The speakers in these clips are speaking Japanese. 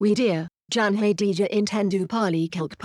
We dear, Jan hai dija intendu pali kelk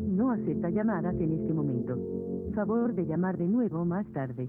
no acepta llamadas en este momento. Favor de llamar de nuevo más tarde.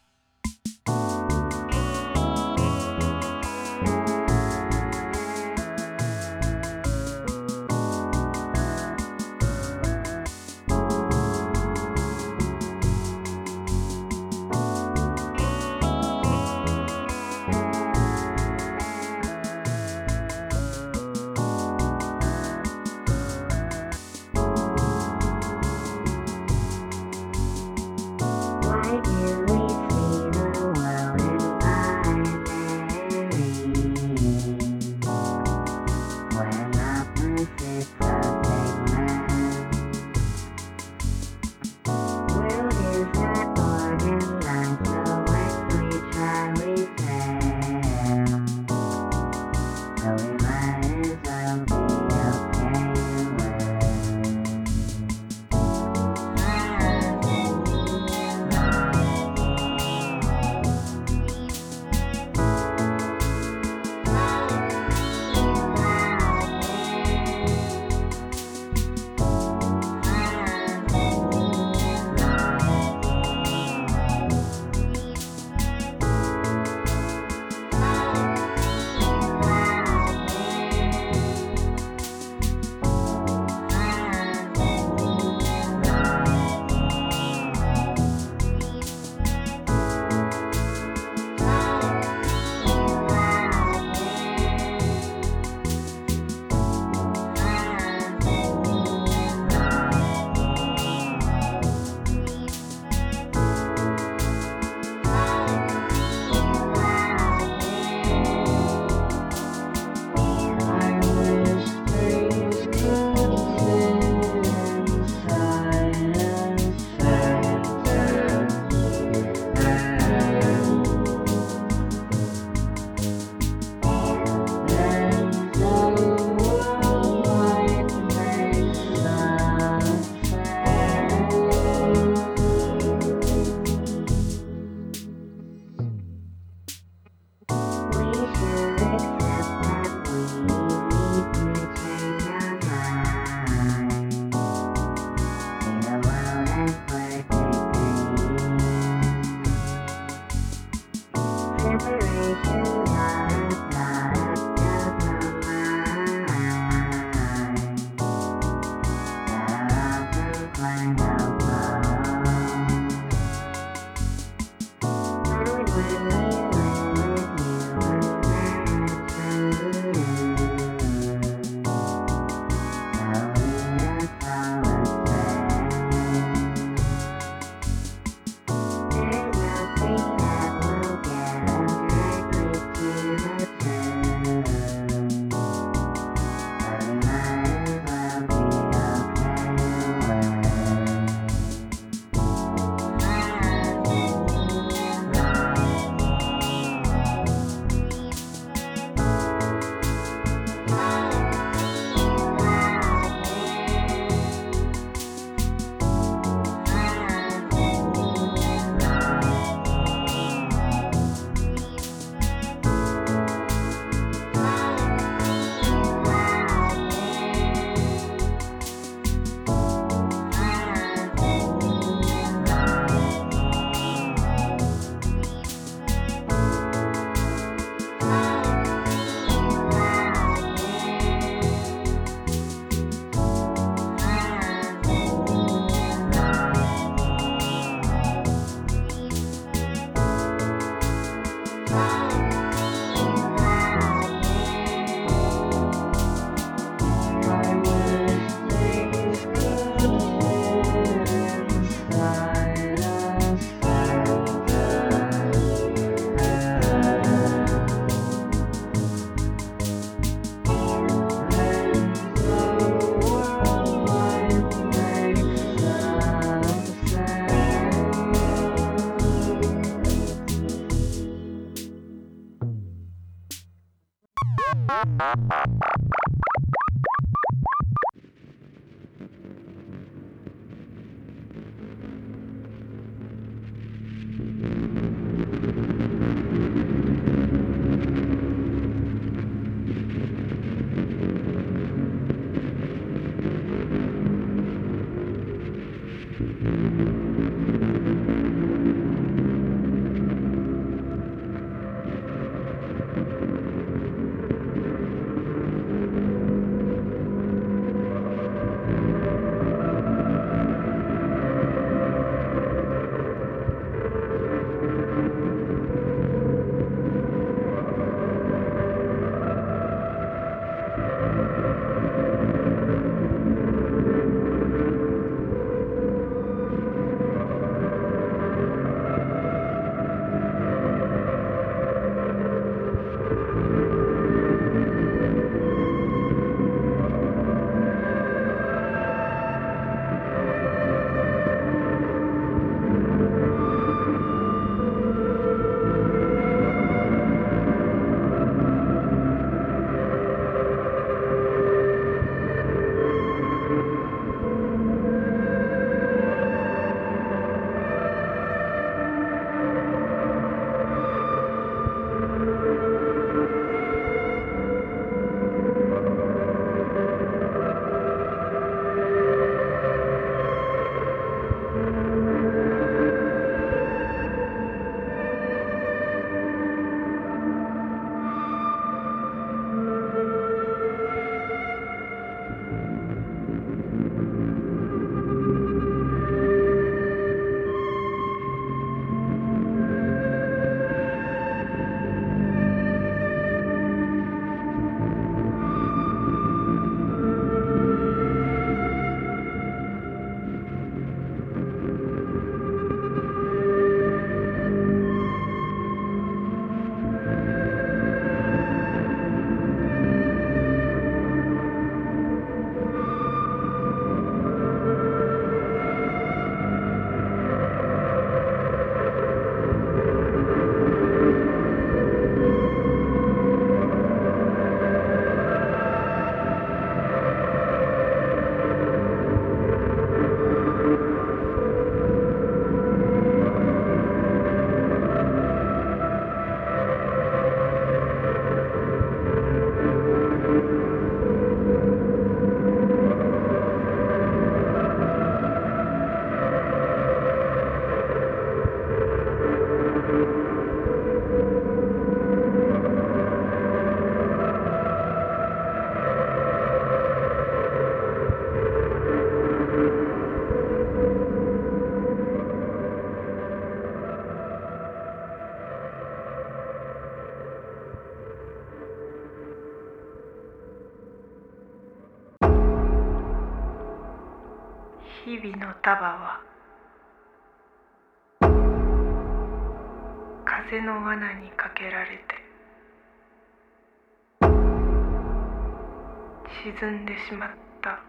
沈んでしまった。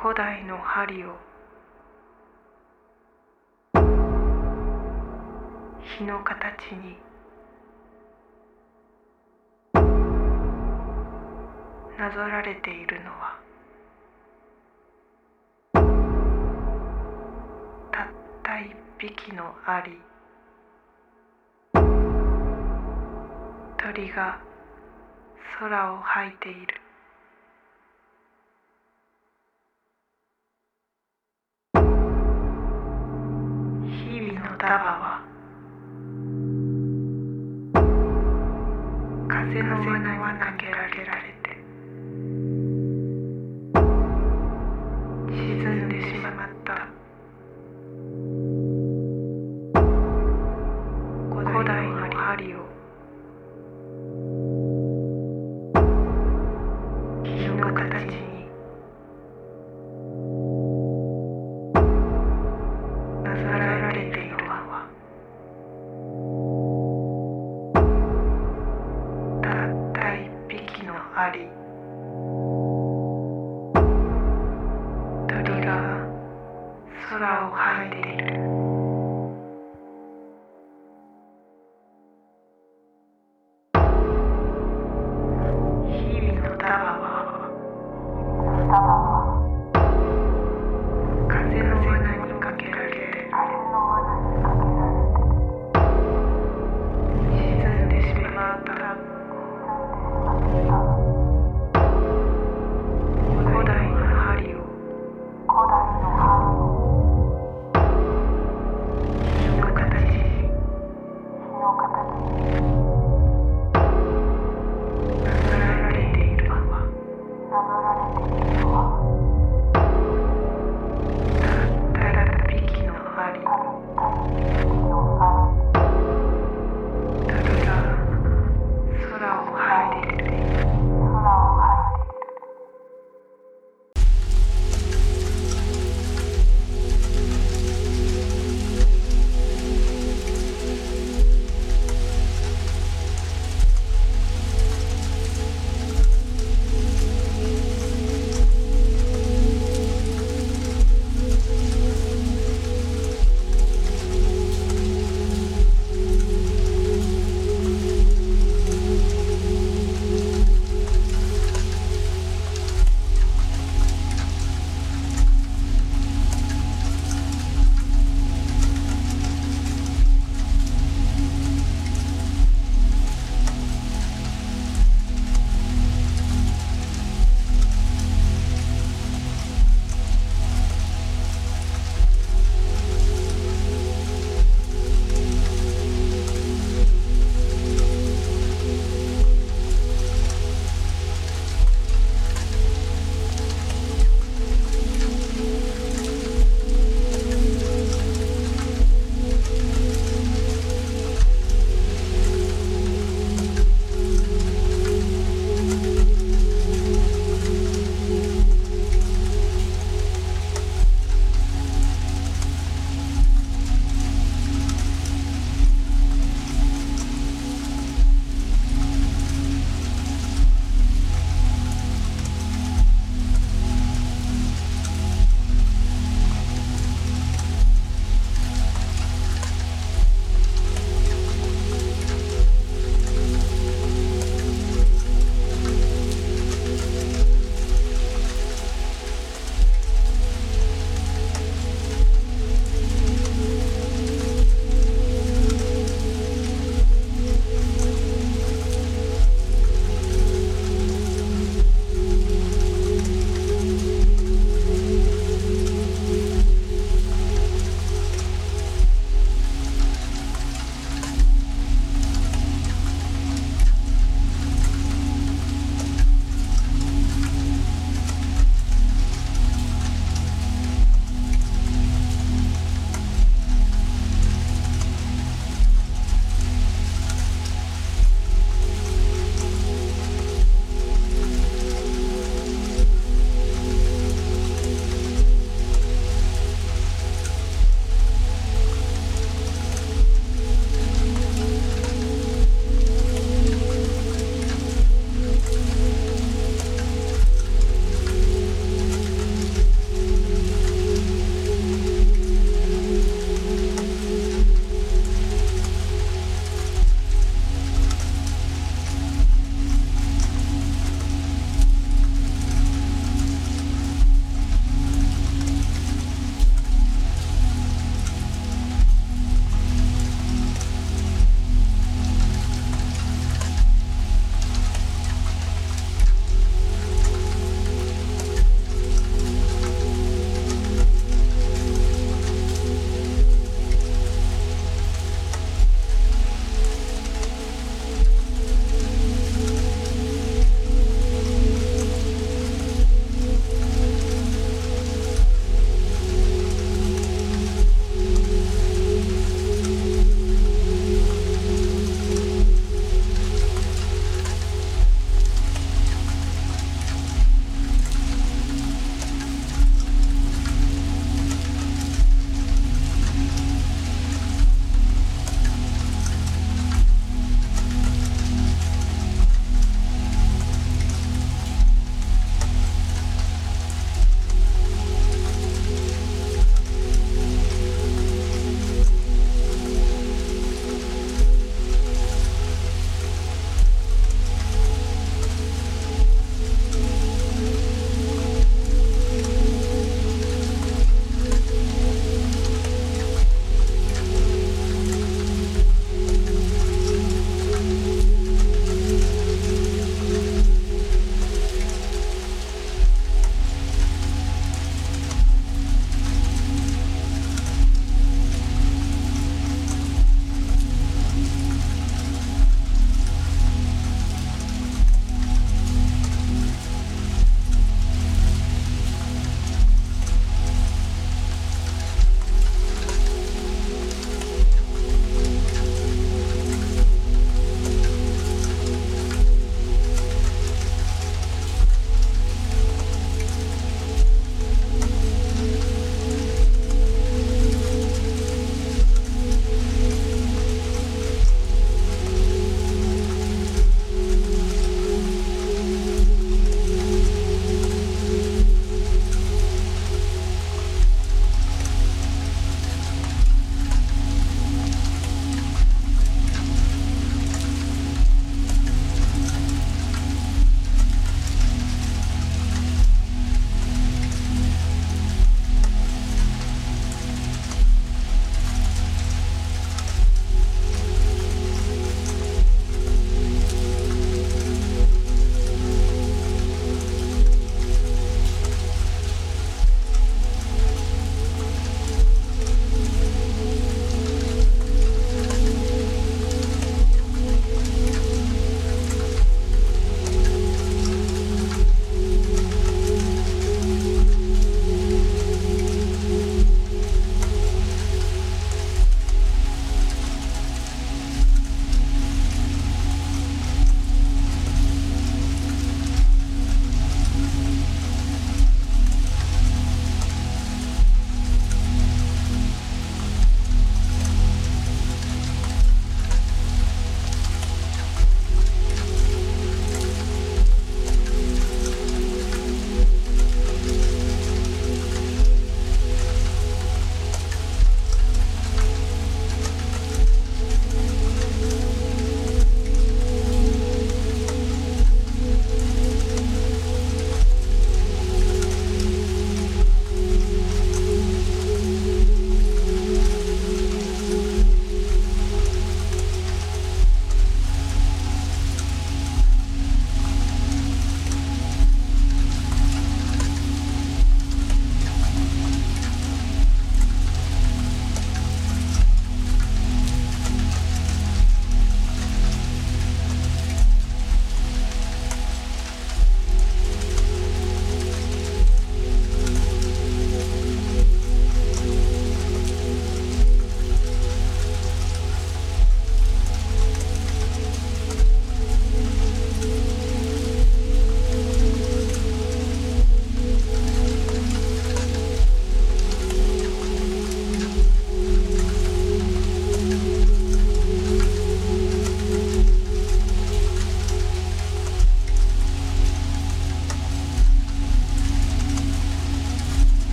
古代の針を。日の形に。なぞられているのは。たった一匹のアリ。鳥が空を吐いている。日々のダバは風の罠に投げられる。